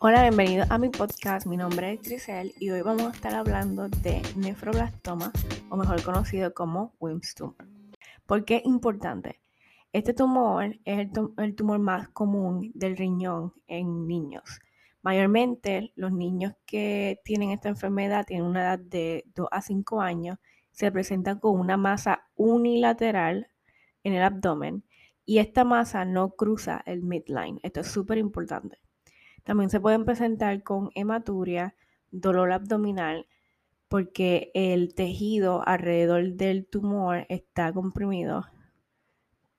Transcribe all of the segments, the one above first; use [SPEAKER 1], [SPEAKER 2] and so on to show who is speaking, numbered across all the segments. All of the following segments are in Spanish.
[SPEAKER 1] Hola, bienvenido a mi podcast. Mi nombre es Grisel y hoy vamos a estar hablando de nefroblastoma, o mejor conocido como Wilms tumor. ¿Por qué es importante? Este tumor es el, tumor más común del riñón en niños. Mayormente los niños que tienen esta enfermedad tienen una edad de 2 a 5 años, se presentan con una masa unilateral en el abdomen y esta masa no cruza el midline. Esto es súper importante. También se pueden presentar con hematuria, dolor abdominal, porque el tejido alrededor del tumor está comprimido,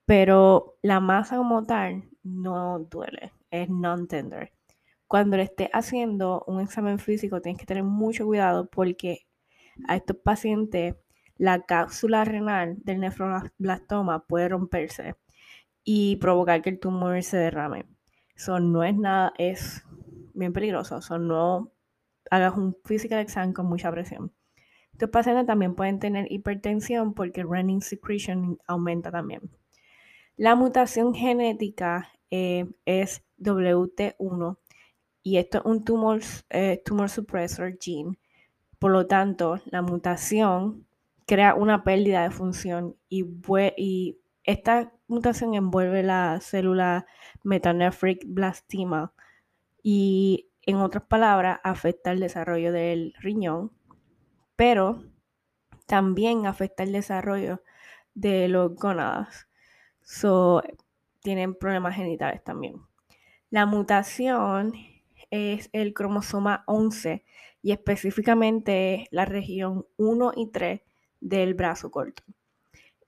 [SPEAKER 1] pero la masa como tal no duele, es non-tender. Cuando le estés haciendo un examen físico, tienes que tener mucho cuidado porque a estos pacientes la cápsula renal del nefroblastoma puede romperse y provocar que el tumor se derrame. Eso no es nada, es bien peligroso. Eso no hagas un physical exam con mucha presión. Estos pacientes también pueden tener hipertensión porque renin secretion aumenta también. La mutación genética eh, es WT1 y esto es un tumor, eh, tumor suppressor gene. Por lo tanto, la mutación crea una pérdida de función y, y esta mutación envuelve la célula metanephric blastima y, en otras palabras, afecta el desarrollo del riñón, pero también afecta el desarrollo de los gónadas. So, tienen problemas genitales también. La mutación es el cromosoma 11 y específicamente la región 1 y 3 del brazo corto.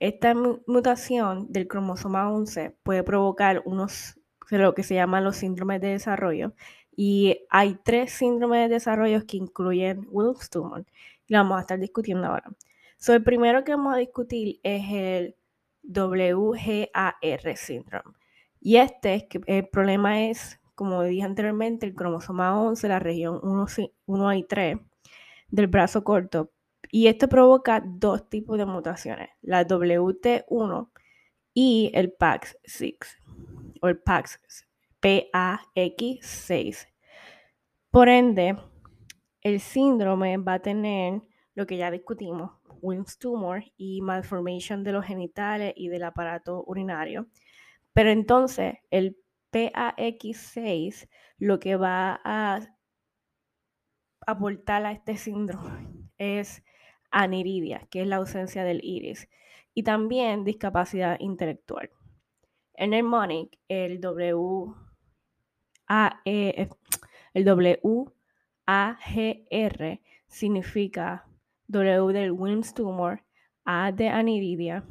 [SPEAKER 1] Esta mutación del cromosoma 11 puede provocar unos, lo que se llaman los síndromes de desarrollo. Y hay tres síndromes de desarrollo que incluyen Wilks tumor. Y lo vamos a estar discutiendo ahora. So, el primero que vamos a discutir es el WGAR síndrome. Y este es que el problema es, como dije anteriormente, el cromosoma 11, la región 1, 1 y 3 del brazo corto y esto provoca dos tipos de mutaciones, la WT1 y el PAX6, o el PAX, PAX6. Por ende, el síndrome va a tener lo que ya discutimos, Wilms tumor y malformation de los genitales y del aparato urinario. Pero entonces, el PAX6 lo que va a aportar a este síndrome es aniridia, que es la ausencia del iris, y también discapacidad intelectual. En el MONIC, el e, el W AGR significa W del Wilms tumor, A de aniridia,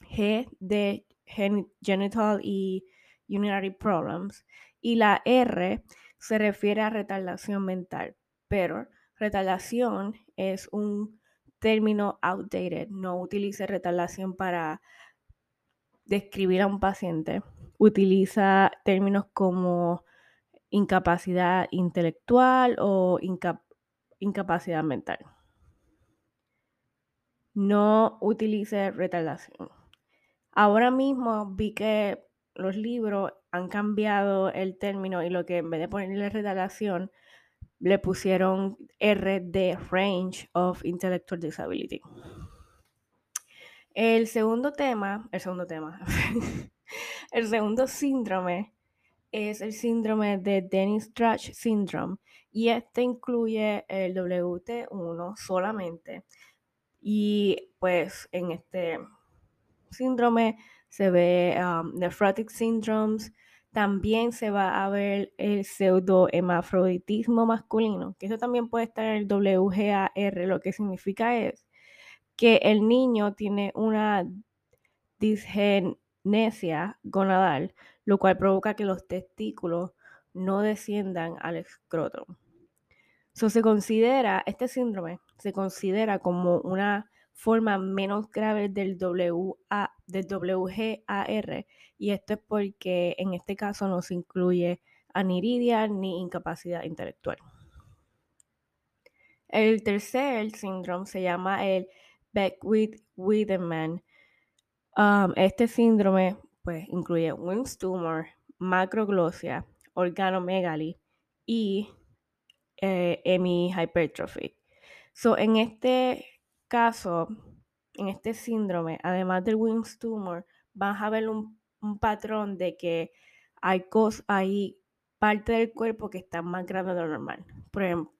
[SPEAKER 1] G de genital y urinary problems, y la R se refiere a retardación mental, pero retardación es un término outdated. No utilice retardación para describir a un paciente. Utiliza términos como incapacidad intelectual o incapacidad mental. No utilice retardación. Ahora mismo vi que los libros han cambiado el término y lo que en vez de ponerle retardación, le pusieron RD, Range of Intellectual Disability. El segundo tema, el segundo tema, el segundo síndrome es el síndrome de Dennis Trash Syndrome y este incluye el WT1 solamente. Y pues en este síndrome se ve um, nephrotic syndromes, también se va a ver el pseudohemafroditismo masculino, que eso también puede estar en el WGAR, lo que significa es que el niño tiene una disgenesia gonadal, lo cual provoca que los testículos no desciendan al escroto. Eso se considera, este síndrome se considera como una forma menos grave del, WA, del WGAR y esto es porque en este caso no se incluye aniridia ni incapacidad intelectual. El tercer síndrome se llama el Beckwith-Wiedemann. Um, este síndrome pues, incluye Wilms tumor, macroglosia, organomegaly y eh, hemihypertrophy. So, en este caso, en este síndrome, además del Wilms tumor, vas a ver un, patrón de que hay, cosas, hay parte del cuerpo que está más grande de lo normal. Por ejemplo,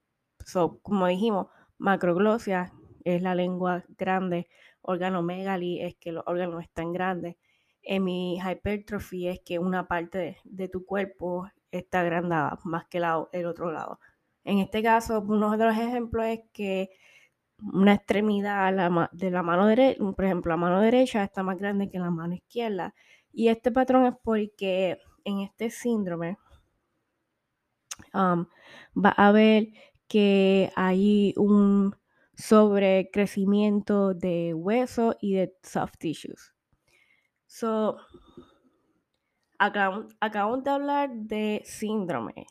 [SPEAKER 1] como dijimos, macroglosia es la lengua grande, organomegaly es que los órganos están grandes, hemihypertrophy es que una parte de, tu cuerpo está agrandada más que el otro lado. En este caso, uno de los ejemplos es que una extremidad de la mano derecha, por ejemplo, la mano derecha está más grande que la mano izquierda. Y este patrón es porque en este síndrome um, va a haber que hay un sobrecrecimiento de hueso y de soft tissues. So, acabamos de hablar de síndrome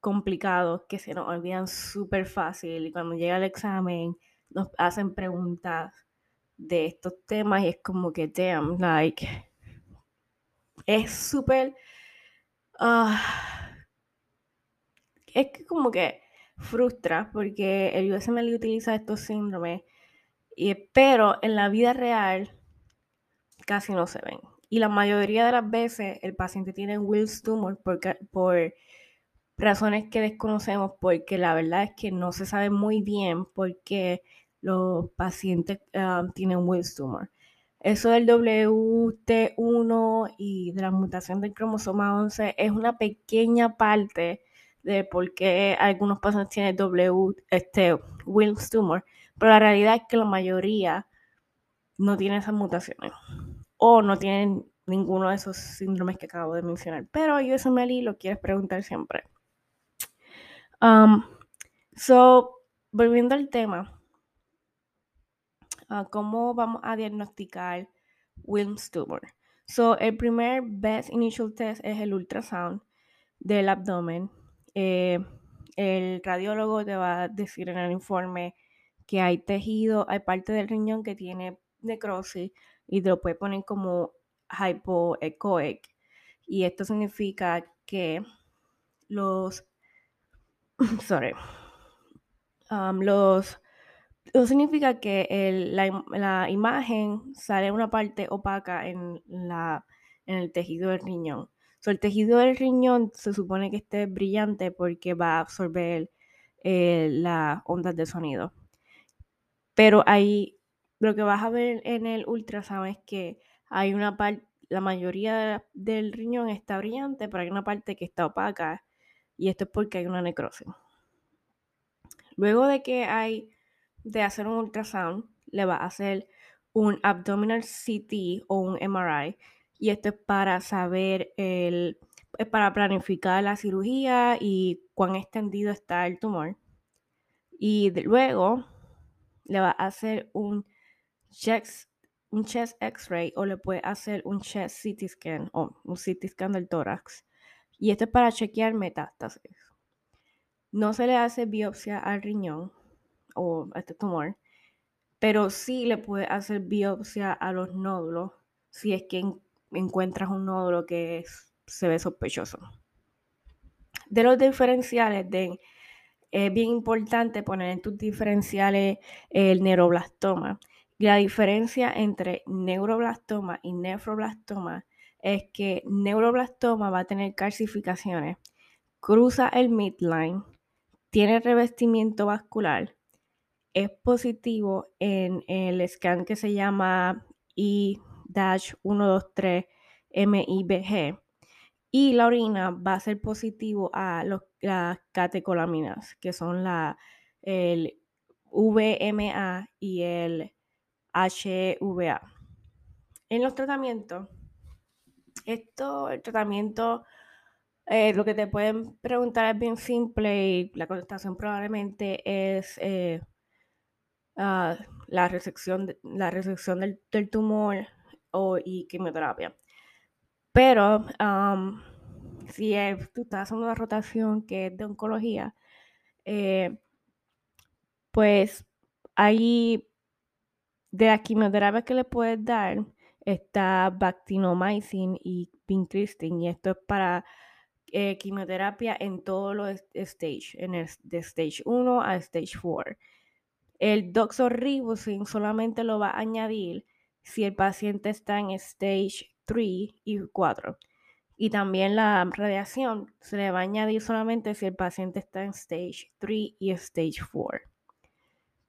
[SPEAKER 1] complicados que se nos olvidan súper fácil y cuando llega el examen nos hacen preguntas de estos temas y es como que, damn, like, es súper, ah, es que como que frustra porque el USML utiliza estos síndromes, y, pero en la vida real casi no se ven. Y la mayoría de las veces el paciente tiene Wills tumor por, por razones que desconocemos porque la verdad es que no se sabe muy bien por qué los pacientes ah, tienen Wills tumor. Eso del WT1 y de la mutación del cromosoma 11 es una pequeña parte de por qué algunos pacientes tienen W, este, Wills tumor, pero la realidad es que la mayoría no tienen esas mutaciones o no tienen ninguno de esos síndromes que acabo de mencionar. Pero USMLE lo quieres preguntar siempre. Um, so, volviendo al tema, uh, ¿cómo vamos a diagnosticar Wilms tumor? So, el primer best initial test es el ultrasound del abdomen. Eh, el radiólogo te va a decir en el informe que hay tejido, hay parte del riñón que tiene necrosis y te lo puede poner como hypoechoic. Y esto significa que los sorry, los, eso significa que la, imagen sale una parte opaca en, la, en el tejido del riñón. So, el tejido del riñón se supone que esté brillante porque va a absorber eh, las ondas de sonido. Pero ahí lo que vas a ver en el ultrasound es que hay una parte, la mayoría del riñón está brillante, pero hay una parte que está opaca y esto es porque hay una necrosis. Luego de que hay de hacer un ultrasound, le va a hacer un abdominal CT o un MRI y esto es para saber el es para planificar la cirugía y cuán extendido está el tumor. Y luego le va a hacer un chest, un chest X-ray o le puede hacer un chest CT scan o un CT scan del tórax. Y esto es para chequear metástasis. No se le hace biopsia al riñón o a este tumor, pero sí le puede hacer biopsia a los nódulos si es que encuentras un nódulo que se ve sospechoso. De los diferenciales, es bien importante poner en tus diferenciales el neuroblastoma. La diferencia entre neuroblastoma y nefroblastoma es que neuroblastoma va a tener calcificaciones, cruza el midline, tiene revestimiento vascular, es positivo en el scan que se llama I-123-MIBG y la orina va a ser positivo a las catecolaminas, que son la, el VMA y el HVA. En los tratamientos, esto, el tratamiento eh, lo que te pueden preguntar es bien simple y la contestación probablemente es eh, ah, la resección, la resección del, tumor o, y quimioterapia. Pero si tú estás haciendo una rotación que es de oncología, eh, pues ahí de la quimioterapia que le puedes dar está bactinomycin y vincristin y esto es para eh, quimioterapia en todos los stages, en de stage 1 a stage 4. El doxorubicin solamente lo va a añadir si el paciente está en stage 3 y 4. Y también la radiación se le va a añadir solamente si el paciente está en stage 3 y stage 4.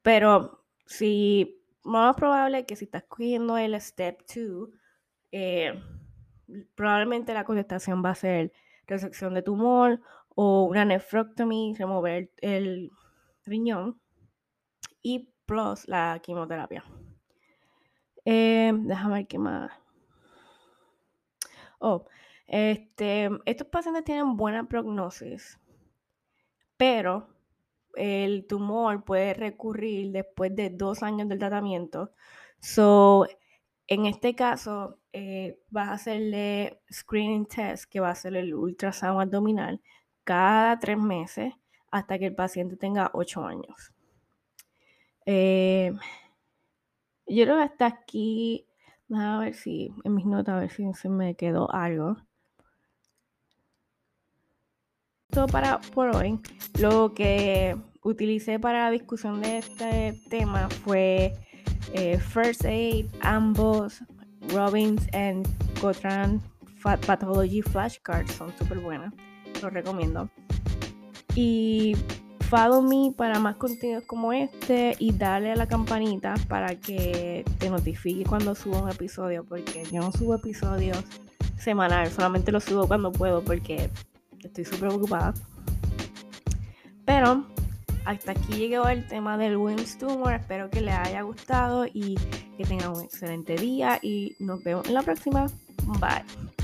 [SPEAKER 1] Pero si más probable que si estás cogiendo el step 2, eh, probablemente la contestación va a ser resección de tumor o una nefrectomy, remover el riñón y plus la quimioterapia. Eh, déjame ver qué más. Oh, este, estos pacientes tienen buena prognosis, pero el tumor puede recurrir después de dos años del tratamiento. So, en este caso, eh, vas a hacerle screening test, que va a ser el ultrasonido abdominal, cada tres meses hasta que el paciente tenga ocho años. Eh, yo creo que hasta aquí, a ver si en mis notas, a ver si me quedó algo. Todo para por hoy. Lo que utilicé para la discusión de este tema fue eh, First Aid, ambos, Robbins and Cotran Pathology Flashcards, son súper buenas, los recomiendo. Y follow me para más contenidos como este y dale a la campanita para que te notifique cuando subo un episodio, porque yo no subo episodios semanal, solamente lo subo cuando puedo porque estoy súper ocupada. Pero hasta aquí llegó el tema del Wings Tumor. Espero que les haya gustado y que tengan un excelente día. Y nos vemos en la próxima. Bye.